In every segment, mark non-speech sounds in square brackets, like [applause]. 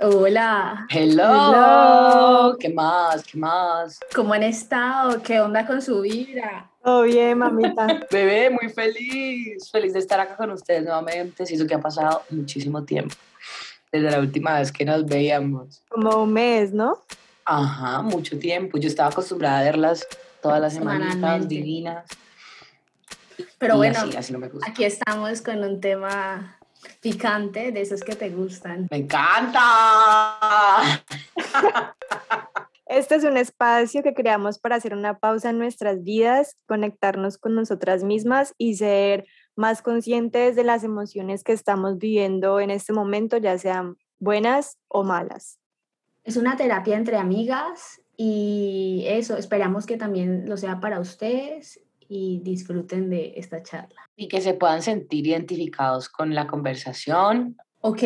Hola. Hello. ¿Qué más? ¿Qué más? ¿Cómo han estado? ¿Qué onda con su vida? Todo bien, mamita. [laughs] Bebé, muy feliz. Feliz de estar acá con ustedes nuevamente. Siento que ha pasado muchísimo tiempo. Desde la última vez que nos veíamos. Como un mes, ¿no? Ajá, mucho tiempo. Yo estaba acostumbrada a verlas todas las semanitas Semanalmente. divinas. Pero Y bueno, así, así no me gusta. aquí estamos con un tema picante, de esos que te gustan. ¡Me encanta! Este es un espacio que creamos para hacer una pausa en nuestras vidas, conectarnos con nosotras mismas y ser más conscientes de las emociones que estamos viviendo en este momento, ya sean buenas o malas. Es una terapia entre amigas y eso, esperamos que también lo sea para ustedes y disfruten de esta charla. Y que se puedan sentir identificados con la conversación. Ok,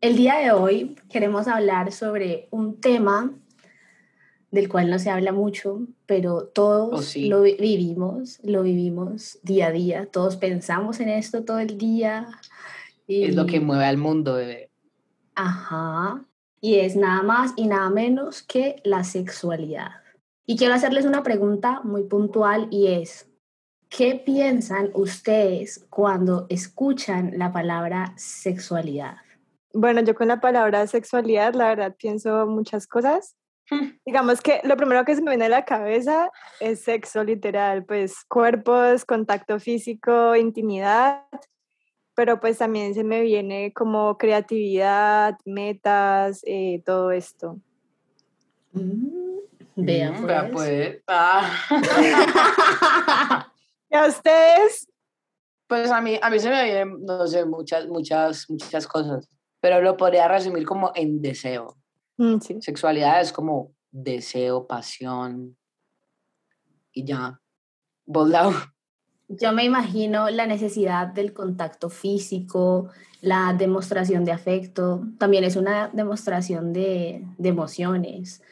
el día de hoy queremos hablar sobre un tema del cual no se habla mucho, pero todos Oh, sí. lo vi- vivimos, lo vivimos día a día, todos pensamos en esto todo el día. Y, Es lo que mueve al mundo, bebé. Ajá, y es nada más y nada menos que la sexualidad. Y quiero hacerles una pregunta muy puntual y es, ¿qué piensan ustedes cuando escuchan la palabra sexualidad? Bueno, yo con la palabra sexualidad, la verdad, pienso muchas cosas. Digamos que lo primero que se me viene a la cabeza es sexo literal, pues cuerpos, contacto físico, intimidad, pero pues también se me viene como creatividad, metas, eh, todo esto. Mm, Vea, vea, pues. pues. Ah. [laughs] ¿Y a ustedes? Pues a mí, a mí se me vienen, no sé, muchas, muchas, muchas cosas, pero lo podría resumir como en deseo. Mm, sí. Sexualidad es como deseo, pasión y ya. Boldao. Yo me imagino la necesidad del contacto físico, la demostración de afecto, también es una demostración de, de emociones,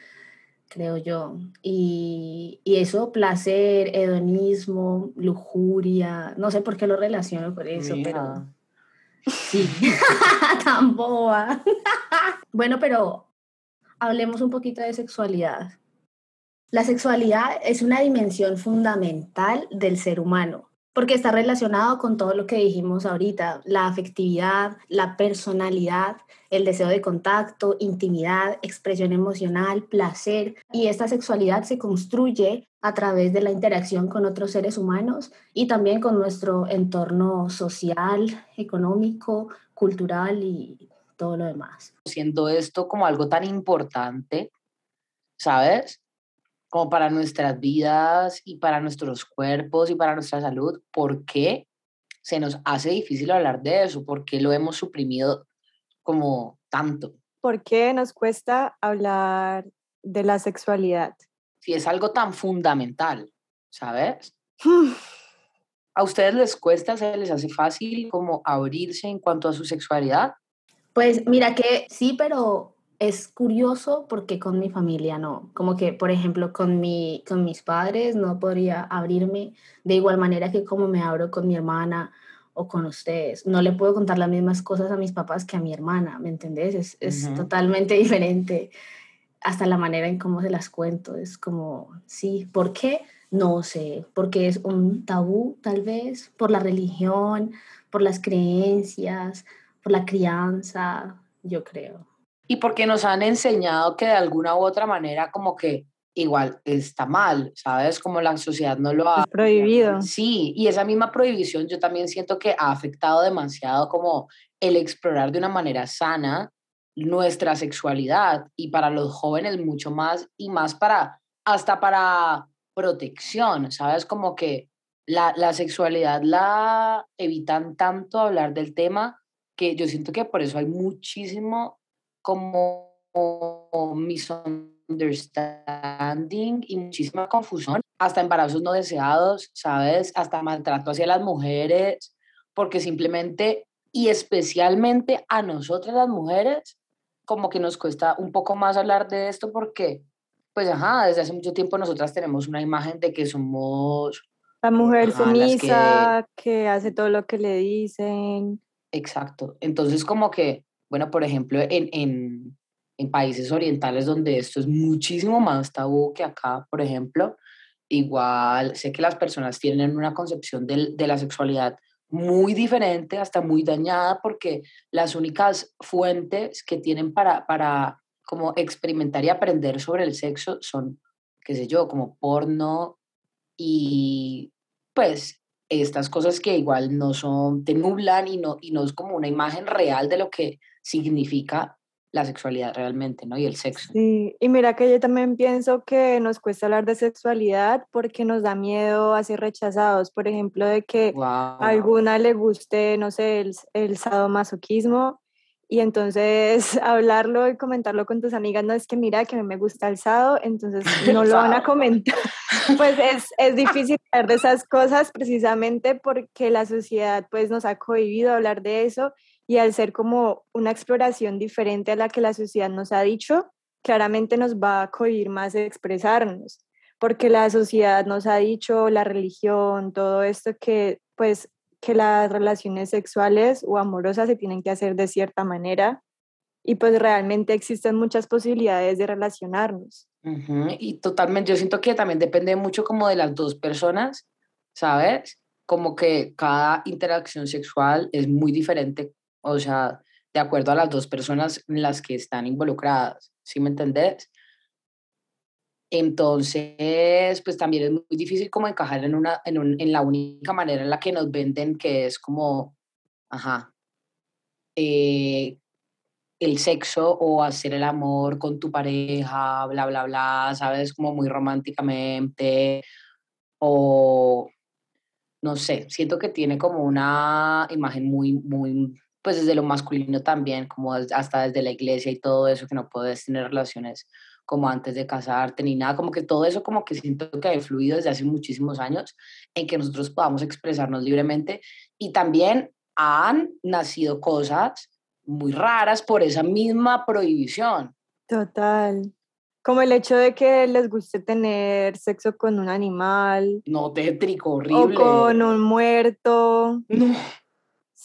creo yo. Y, y eso, placer, hedonismo, lujuria, no sé por qué lo relaciono con eso, pero sí, [laughs] tan boba. [laughs] bueno, pero hablemos un poquito de sexualidad. La sexualidad es una dimensión fundamental del ser humano, porque está relacionado con todo lo que dijimos ahorita, la afectividad, la personalidad, el deseo de contacto, intimidad, expresión emocional, placer, y esta sexualidad se construye a través de la interacción con otros seres humanos y también con nuestro entorno social, económico, cultural y todo lo demás. Siendo esto como algo tan importante, ¿sabes? Como para nuestras vidas y para nuestros cuerpos y para nuestra salud, ¿por qué se nos hace difícil hablar de eso? ¿Por qué lo hemos suprimido como tanto? ¿Por qué nos cuesta hablar de la sexualidad? Si es algo tan fundamental, ¿sabes? [laughs] ¿A ustedes les cuesta, se les hace fácil como abrirse en cuanto a su sexualidad? Pues mira que sí, pero es curioso porque con mi familia no. Como que, por ejemplo, con, mi, con mis padres no podría abrirme de igual manera que como me abro con mi hermana o con ustedes. No le puedo contar las mismas cosas a mis papás que a mi hermana, ¿me entendés? Es, totalmente [laughs] diferente hasta la manera en cómo se las cuento. Es como, sí, ¿por qué? No sé, porque es un tabú tal vez, por la religión, por las creencias, por la crianza, yo creo. Y porque nos han enseñado que de alguna u otra manera como que igual está mal, ¿sabes? Como la sociedad no lo ha... Es prohibido. [laughs] Sí, y esa misma prohibición yo también siento que ha afectado demasiado como el explorar de una manera sana nuestra sexualidad y para los jóvenes mucho más y más para, hasta para protección, ¿sabes? Como que la, la sexualidad la evitan tanto hablar del tema que yo siento que por eso hay muchísimo como misunderstanding y muchísima confusión, hasta embarazos no deseados, ¿sabes? Hasta maltrato hacia las mujeres, porque simplemente y especialmente a nosotras las mujeres, como que nos cuesta un poco más hablar de esto porque, pues, ajá, desde hace mucho tiempo nosotras tenemos una imagen de que somos La mujer Ajá, las que- sumisa, que... hace todo lo que le dicen. Exacto. Entonces, como que, bueno, por ejemplo, en, en, en países orientales donde esto es muchísimo más tabú que acá, por ejemplo, igual sé que las personas tienen una concepción de, de la sexualidad muy diferente, hasta muy dañada, porque las únicas fuentes que tienen para, para como experimentar y aprender sobre el sexo son, qué sé yo, como porno y pues estas cosas que igual no son, te nublan y no, y no es como una imagen real de lo que significa la sexualidad realmente, ¿no? Y el sexo. Sí, y mira que yo también pienso que nos cuesta hablar de sexualidad porque nos da miedo a ser rechazados, por ejemplo, de que a alguna le guste, no sé, el, el sadomasoquismo y entonces [laughs] hablarlo y comentarlo con tus amigas, no es que mira que a mí me gusta el sado, entonces [laughs] no lo van a comentar. [laughs] Pues es, es difícil hablar de esas cosas precisamente porque la sociedad pues nos ha cohibido hablar de eso y al ser como una exploración diferente a la que la sociedad nos ha dicho, claramente nos va a cohibir más de expresarnos, porque la sociedad nos ha dicho, la religión, todo esto que pues que las relaciones sexuales o amorosas se tienen que hacer de cierta manera y pues realmente existen muchas posibilidades de relacionarnos. Y totalmente, yo siento que también depende mucho como de las dos personas, ¿sabes? Como que cada interacción sexual es muy diferente o sea, de acuerdo a las dos personas en las que están involucradas, ¿sí me entendés? Entonces, pues también es muy difícil como encajar en, una, en, un, en la única manera en la que nos venden, que es como, ajá, eh, el sexo o hacer el amor con tu pareja, bla, bla, bla, ¿sabes? Como muy románticamente, o no sé, siento que tiene como una imagen muy, muy pues desde lo masculino también, como hasta desde la iglesia y todo eso, que no puedes tener relaciones como antes de casarte ni nada, como que todo eso como que siento que ha influido desde hace muchísimos años en que nosotros podamos expresarnos libremente y también han nacido cosas muy raras por esa misma prohibición. Total. Como el hecho de que les guste tener sexo con un animal. No, tétrico, horrible. O con un muerto. No.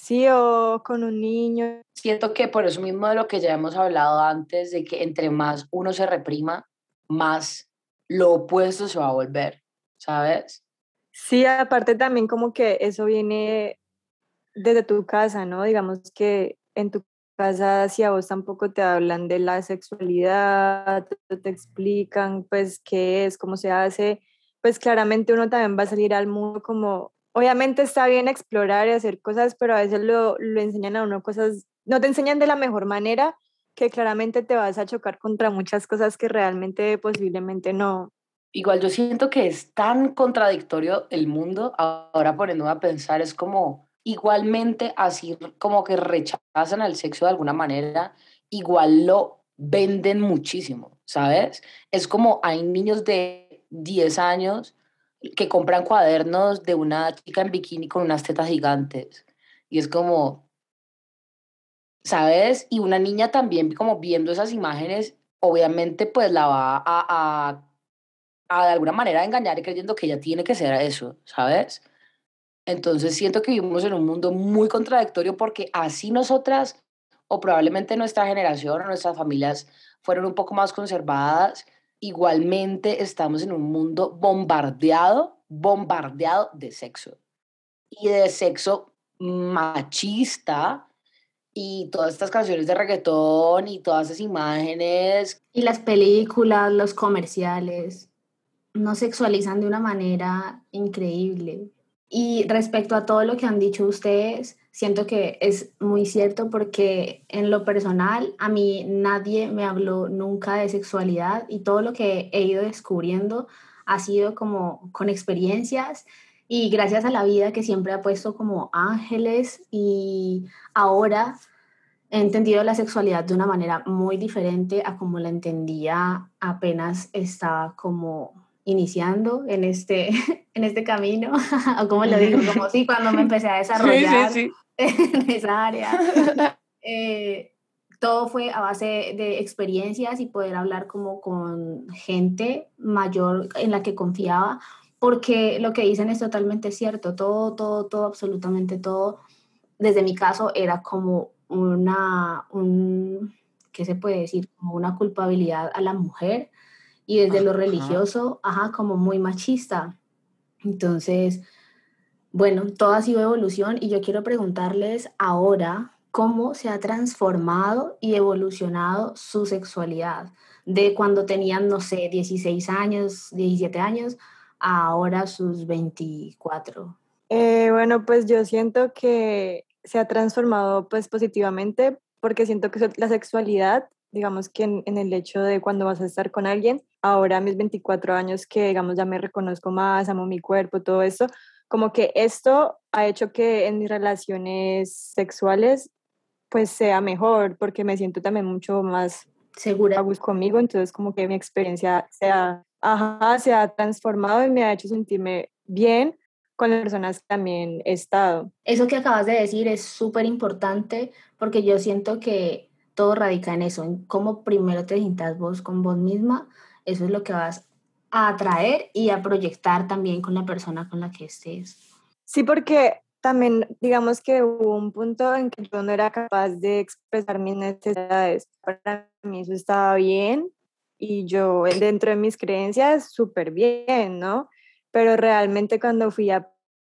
Sí, o con un niño. Siento que por eso mismo de lo que ya hemos hablado antes, de que entre más uno se reprima, más lo opuesto se va a volver, ¿sabes? Sí, aparte también como que eso viene desde tu casa, ¿no? Digamos que en tu casa si a vos tampoco te hablan de la sexualidad, te explican pues qué es, cómo se hace, pues claramente uno también va a salir al mundo como obviamente está bien explorar y hacer cosas, pero a veces lo, lo enseñan a uno cosas, no te enseñan de la mejor manera, que claramente te vas a chocar contra muchas cosas que realmente posiblemente no. Igual yo siento que es tan contradictorio el mundo, ahora poniéndome a pensar, es como igualmente así como que rechazan el sexo de alguna manera, igual lo venden muchísimo, ¿sabes? Es como hay niños de 10 años que compran cuadernos de una chica en bikini con unas tetas gigantes. Y es como, ¿sabes? Y una niña también como viendo esas imágenes, obviamente pues la va a, a, de alguna manera engañar creyendo que ella tiene que ser eso, ¿sabes? Entonces siento que vivimos en un mundo muy contradictorio porque así nosotras, o probablemente nuestra generación o nuestras familias fueron un poco más conservadas, igualmente estamos en un mundo bombardeado, bombardeado de sexo. Y de sexo machista y todas estas canciones de reggaetón y todas esas imágenes. Y las películas, los comerciales, nos sexualizan de una manera increíble. Y respecto a todo lo que han dicho ustedes, siento que es muy cierto porque en lo personal a mí nadie me habló nunca de sexualidad y todo lo que he ido descubriendo ha sido como con experiencias y gracias a la vida que siempre ha puesto como ángeles y ahora he entendido la sexualidad de una manera muy diferente a como la entendía apenas estaba como iniciando en este, [laughs] en este camino, [laughs] o como lo digo, como si cuando me empecé a desarrollar [laughs] en esa área. Eh, todo fue a base de experiencias y poder hablar como con gente mayor en la que confiaba, porque lo que dicen es totalmente cierto, todo, todo, todo, absolutamente todo, desde mi caso era como una, un, ¿qué se puede decir? Como una culpabilidad a la mujer y desde lo religioso, ajá, como muy machista. Entonces, bueno, todo ha sido evolución y yo quiero preguntarles ahora cómo se ha transformado y evolucionado su sexualidad de cuando tenían, no sé, 16 años, 17 años, a ahora sus 24. Eh, bueno, pues yo siento que se ha transformado pues positivamente porque siento que la sexualidad, digamos que en, en, el hecho de cuando vas a estar con alguien, ahora a mis 24 años que digamos ya me reconozco más, amo mi cuerpo, todo eso, como que esto ha hecho que en mis relaciones sexuales pues sea mejor porque me siento también mucho más segura conmigo, entonces como que mi experiencia se ha, ajá, se ha transformado y me ha hecho sentirme bien con las personas que también he estado. Eso que acabas de decir es súper importante porque yo siento que todo radica en eso, en cómo primero te sientas vos con vos misma, eso es lo que vas a atraer y a proyectar también con la persona con la que estés. Sí, porque también digamos que hubo un punto en que yo no era capaz de expresar mis necesidades. Para mí eso estaba bien y yo dentro de mis creencias súper bien, ¿no? Pero realmente cuando fui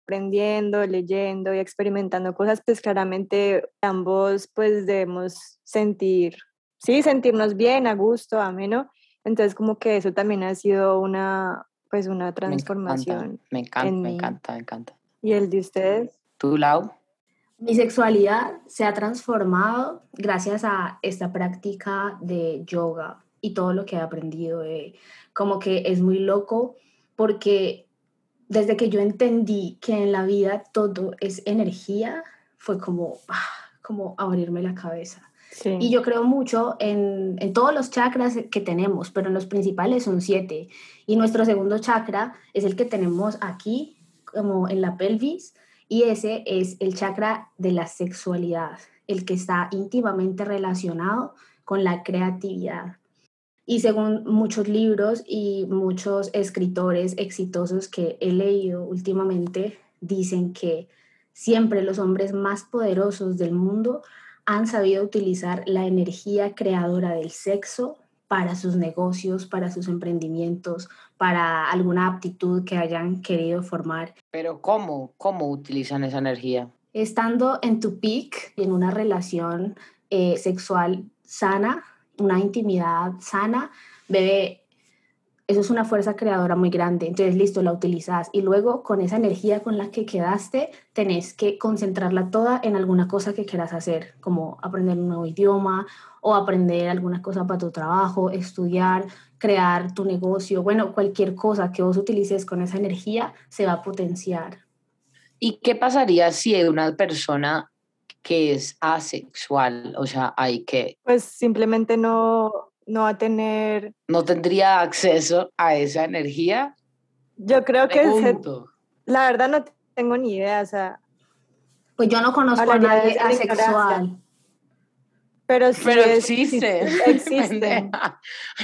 aprendiendo, leyendo y experimentando cosas, pues claramente ambos pues debemos sentir, sí, sentirnos bien, a gusto, ameno. Entonces como que eso también ha sido una, pues una transformación. Me encanta, me encanta, me encanta. ¿Y el de ustedes? ¿Tú, Lau? Mi sexualidad se ha transformado gracias a esta práctica de yoga y todo lo que he aprendido. como que es muy loco porque desde que yo entendí que en la vida todo es energía, fue como, ah, como abrirme la cabeza. Y yo creo mucho en, en, todos los chakras que tenemos, pero en los principales son siete. Y nuestro segundo chakra es el que tenemos aquí como en la pelvis y ese es el chakra de la sexualidad, el que está íntimamente relacionado con la creatividad. Y según muchos libros y muchos escritores exitosos que he leído últimamente, dicen que siempre los hombres más poderosos del mundo han sabido utilizar la energía creadora del sexo para sus negocios, para sus emprendimientos, para alguna aptitud que hayan querido formar. Pero ¿cómo? ¿Cómo utilizan esa energía? Estando en tu peak, en una relación eh, sexual sana, una intimidad sana, bebé, eso es una fuerza creadora muy grande. Entonces, listo, la utilizas. Y luego, con esa energía con la que quedaste, tenés que concentrarla toda en alguna cosa que quieras hacer, como aprender un nuevo idioma o aprender alguna cosa para tu trabajo, estudiar, crear tu negocio. Bueno, cualquier cosa que vos utilices con esa energía se va a potenciar. ¿Y qué pasaría si una persona que es asexual? O sea, hay que... Pues simplemente no, no va a tener... No tendría acceso a esa energía. Yo creo que la verdad no tengo ni idea, o sea... Pues yo no conozco a nadie asexual. Pero sí pero existen. [laughs] Existen.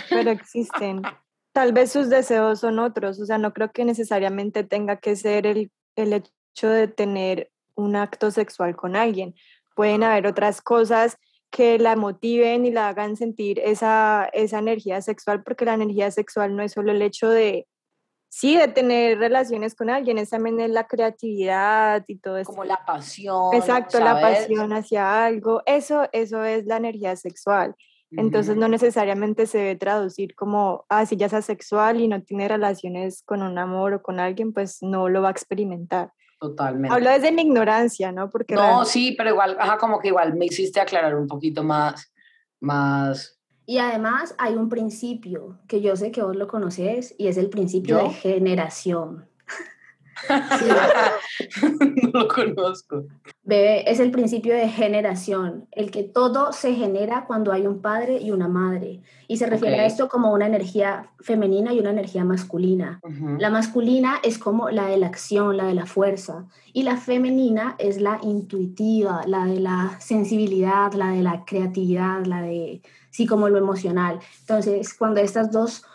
pero existen. Tal vez sus deseos son otros, o sea, no creo que necesariamente tenga que ser el, el hecho de tener un acto sexual con alguien. Pueden haber otras cosas que la motiven y la hagan sentir esa, esa energía sexual, porque la energía sexual no es solo el hecho de, sí, de tener relaciones con alguien, es también la creatividad y todo eso. Como la pasión. Exacto, la pasión hacia algo, eso, eso es la energía sexual. Entonces no necesariamente se debe traducir como, ah, si ya es asexual y no tiene relaciones con un amor o con alguien, pues no lo va a experimentar. Totalmente. Hablo desde mi ignorancia, ¿no? Porque no, sí, pero igual, ajá, como que igual me hiciste aclarar un poquito más, más. Y además hay un principio que yo sé que vos lo conoces y es el principio de generación. [laughs] no lo conozco. Bebé, es el principio de generación, el que todo se genera cuando hay un padre y una madre. Y se refiere a esto como una energía femenina y una energía masculina. La masculina es como la de la acción, la de la fuerza. Y la femenina es la intuitiva, la de la sensibilidad, la de la creatividad, la de, sí, como lo emocional. Entonces, cuando estas dos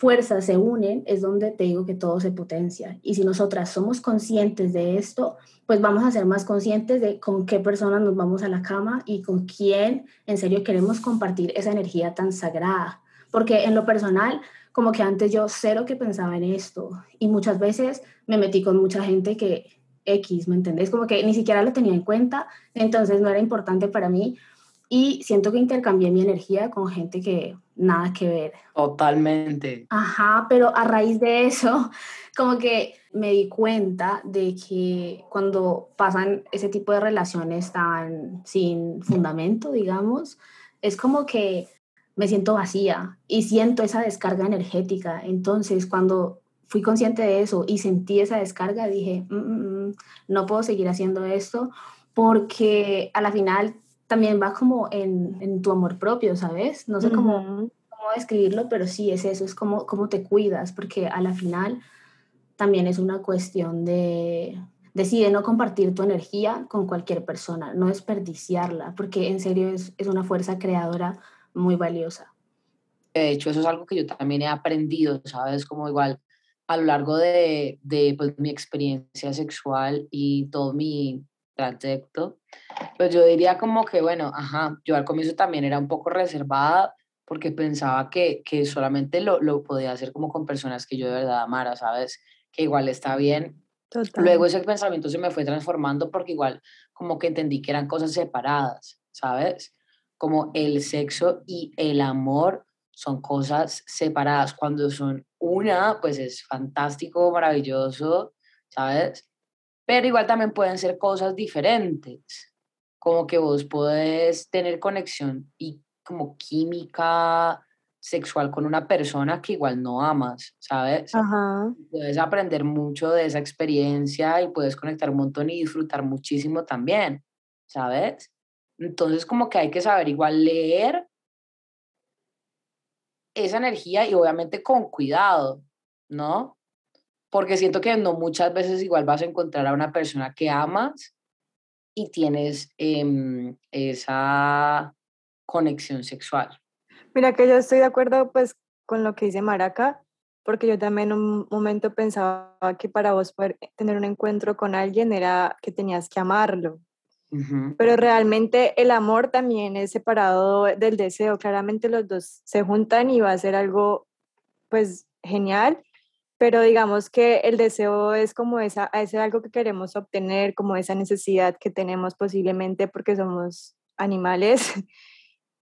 fuerzas se unen, es donde te digo que todo se potencia. Y si nosotras somos conscientes de esto, pues vamos a ser más conscientes de con qué personas nos vamos a la cama y con quién en serio queremos compartir esa energía tan sagrada. Porque en lo personal, como que antes yo cero que pensaba en esto y muchas veces me metí con mucha gente que X, ¿me entendés? Como que ni siquiera lo tenía en cuenta, entonces no era importante para mí y siento que intercambié mi energía con gente que nada que ver. Totalmente. Ajá, pero a raíz de eso, como que me di cuenta de que cuando pasan ese tipo de relaciones tan sin fundamento, digamos, es como que me siento vacía y siento esa descarga energética. Entonces, cuando fui consciente de eso y sentí esa descarga, dije, mm, mm, mm, no puedo seguir haciendo esto porque a la final también va como en, en tu amor propio, ¿sabes? No sé cómo cómo describirlo, pero sí es eso, es como cómo te cuidas, porque a la final también es una cuestión de, decide no compartir tu energía con cualquier persona, no desperdiciarla, porque en serio es, es una fuerza creadora muy valiosa. De hecho, eso es algo que yo también he aprendido, ¿sabes? Como igual a lo largo de, de pues, mi experiencia sexual y todo mi trayecto, pues yo diría como que, bueno, ajá, yo al comienzo también era un poco reservada, porque pensaba que, que solamente lo, lo, podía hacer como con personas que yo de verdad amara, ¿sabes? Que igual está bien. Luego ese pensamiento se me fue transformando porque igual como que entendí que eran cosas separadas, ¿sabes? Como el sexo y el amor son cosas separadas. Cuando son una, pues es fantástico, maravilloso, ¿sabes? Pero igual también pueden ser cosas diferentes. Como que vos podés tener conexión y como química sexual con una persona que igual no amas, ¿sabes? Puedes aprender mucho de esa experiencia y puedes conectar un montón y disfrutar muchísimo también, ¿sabes? Entonces como que hay que saber igual leer esa energía y obviamente con cuidado, ¿no? Porque siento que no muchas veces igual vas a encontrar a una persona que amas y tienes em, esa conexión sexual. Mira que yo estoy de acuerdo pues con lo que dice Maraca, porque yo también en un momento pensaba que para vos poder tener un encuentro con alguien era que tenías que amarlo. Pero realmente el amor también es separado del deseo. Claramente los dos se juntan y va a ser algo pues genial, pero digamos que el deseo es como esa, es algo que queremos obtener, como esa necesidad que tenemos posiblemente porque somos animales [laughs]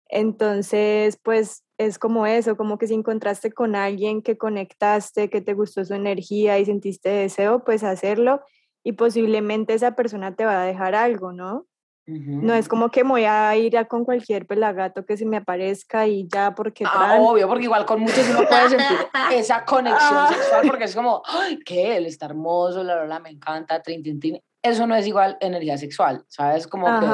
Entonces, pues es como eso, como que si encontraste con alguien que conectaste, que te gustó su energía y sentiste deseo, pues hacerlo y posiblemente esa persona te va a dejar algo, ¿no? No es como que me voy a ir a con cualquier pelagato que se me aparezca y ya porque... Ah, obvio, porque igual con muchos uno puede sentir [laughs] esa conexión sexual porque es como, Ay, ¿qué? Él está hermoso, la verdad, me encanta, trin, trin, Eso no es igual energía sexual, ¿sabes? Como que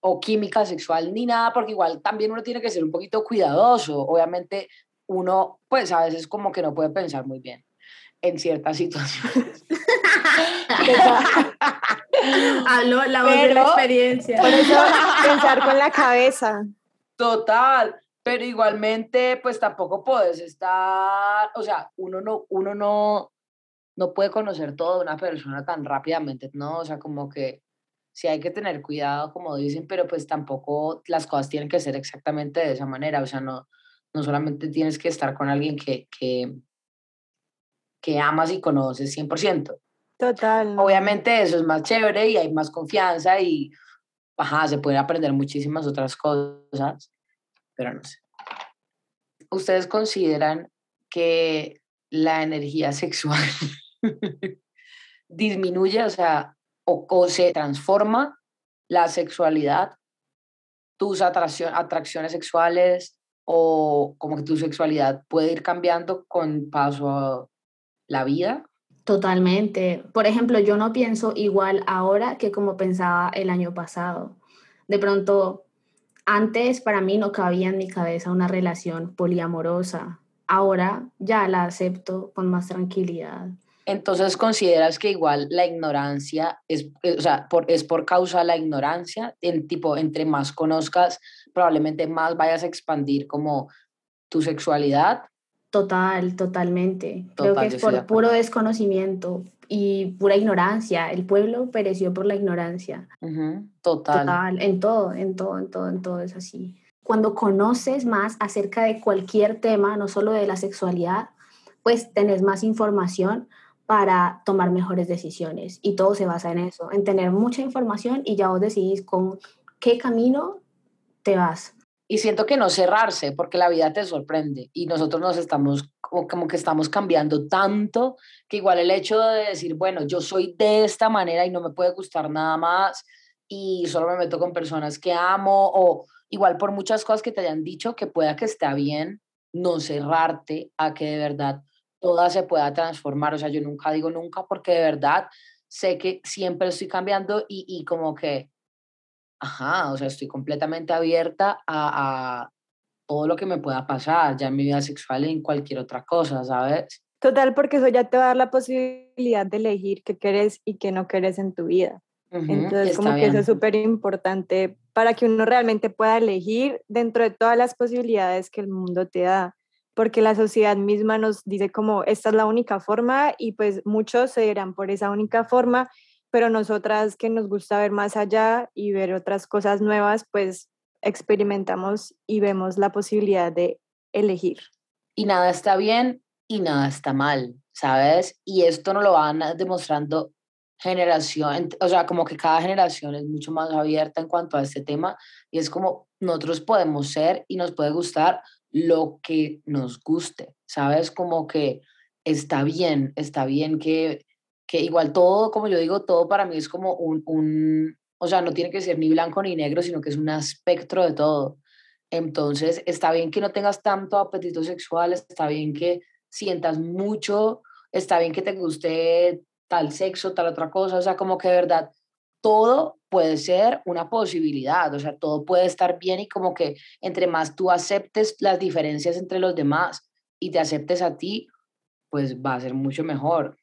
o química sexual ni nada, porque igual también uno tiene que ser un poquito cuidadoso. Obviamente uno, pues a veces como que no puede pensar muy bien en ciertas [laughs] situaciones. [laughs] Hablo la voz de la experiencia. Por eso pensar con la cabeza. Total, pero igualmente pues tampoco puedes estar, o sea, uno no, uno no, no puede conocer todo de una persona tan rápidamente, ¿no? O sea, como que sí hay que tener cuidado, como dicen, pero pues tampoco las cosas tienen que ser exactamente de esa manera, o sea, no, no solamente tienes que estar con alguien que, que, que amas y conoces 100%. Total. Obviamente eso es más chévere y hay más confianza y, ajá, se pueden aprender muchísimas otras cosas, pero no sé. ¿Ustedes consideran que la energía sexual [laughs] disminuye, o sea, o, se transforma la sexualidad, tus atracciones sexuales o como que tu sexualidad puede ir cambiando con paso a la vida? Totalmente. Por ejemplo, yo no pienso igual ahora que como pensaba el año pasado. De pronto, antes para mí no cabía en mi cabeza una relación poliamorosa. Ahora ya la acepto con más tranquilidad. Entonces, ¿consideras que igual la ignorancia es, eh, o sea, por, es por causa de la ignorancia? En tipo, entre más conozcas, probablemente más vayas a expandir como tu sexualidad. Total, totalmente. Creo que es por puro desconocimiento y pura ignorancia. El pueblo pereció por la ignorancia. Total. Total, en todo, en todo, en todo, en todo es así. Cuando conoces más acerca de cualquier tema, no solo de la sexualidad, pues tenés más información para tomar mejores decisiones. Y todo se basa en eso, en tener mucha información y ya vos decidís con qué camino te vas. Y siento que no cerrarse, porque la vida te sorprende y nosotros nos estamos como, que estamos cambiando tanto que igual el hecho de decir, bueno, yo soy de esta manera y no me puede gustar nada más y solo me meto con personas que amo o igual por muchas cosas que te hayan dicho que pueda que esté bien, no cerrarte a que de verdad toda se pueda transformar. O sea, yo nunca digo nunca porque de verdad sé que siempre estoy cambiando y, y como que, ajá, o sea, estoy completamente abierta a, a todo lo que me pueda pasar, ya en mi vida sexual y en cualquier otra cosa, ¿sabes? Total, porque eso ya te va a dar la posibilidad de elegir qué quieres y qué no quieres en tu vida. Entonces, como que eso es súper importante para que uno realmente pueda elegir dentro de todas las posibilidades que el mundo te da porque la sociedad misma nos dice como esta es la única forma y pues muchos se irán por esa única forma, pero nosotras que nos gusta ver más allá y ver otras cosas nuevas, pues experimentamos y vemos la posibilidad de elegir. Y nada está bien y nada está mal, ¿sabes? Y esto nos lo van demostrando generación, o sea, como que cada generación es mucho más abierta en cuanto a este tema y es como nosotros podemos ser y nos puede gustar lo que nos guste, ¿sabes? Como que está bien, está bien que, que igual todo, como yo digo, todo para mí es como un, un, o sea, no tiene que ser ni blanco ni negro, sino que es un espectro de todo. Entonces, está bien que no tengas tanto apetito sexual, está bien que sientas mucho, está bien que te guste tal sexo, tal otra cosa, o sea, como que de verdad todo puede ser una posibilidad, o sea, todo puede estar bien y como que entre más tú aceptes las diferencias entre los demás y te aceptes a ti, pues va a ser mucho mejor.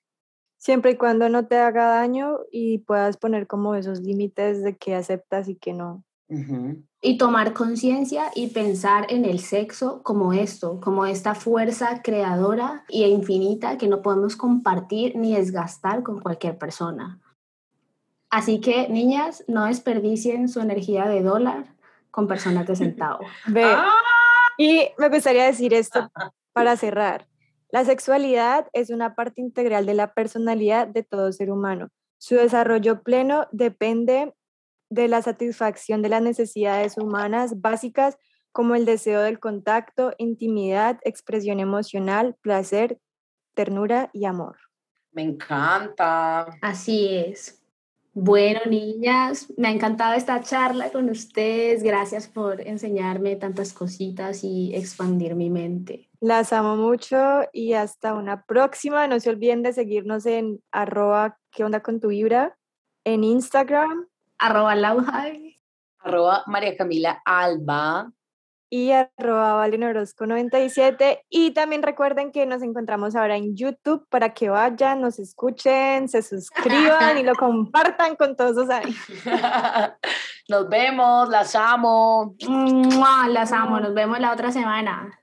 Siempre y cuando no te haga daño y puedas poner como esos límites de qué aceptas y qué no. Y tomar conciencia y pensar en el sexo como esto, como esta fuerza creadora e infinita que no podemos compartir ni desgastar con cualquier persona. Así que, niñas, no desperdicien su energía de dólar con personas de [laughs] centavo. ¡Ah! Y me gustaría decir esto [laughs] para cerrar. La sexualidad es una parte integral de la personalidad de todo ser humano. Su desarrollo pleno depende de la satisfacción de las necesidades humanas básicas como el deseo del contacto, intimidad, expresión emocional, placer, ternura y amor. Me encanta. Así es. Bueno, niñas, me ha encantado esta charla con ustedes. Gracias por enseñarme tantas cositas y expandir mi mente. Las amo mucho y hasta una próxima. No se olviden de seguirnos en arroba qué onda con tu vibra, en Instagram. Arroba Arroba María Camila Alba y arroba Valenorosco 97. Y también recuerden que nos encontramos ahora en YouTube para que vayan, nos escuchen, se suscriban y lo [laughs] compartan con todos los amigos. [laughs] Nos vemos, las amo. Las amo, nos vemos la otra semana.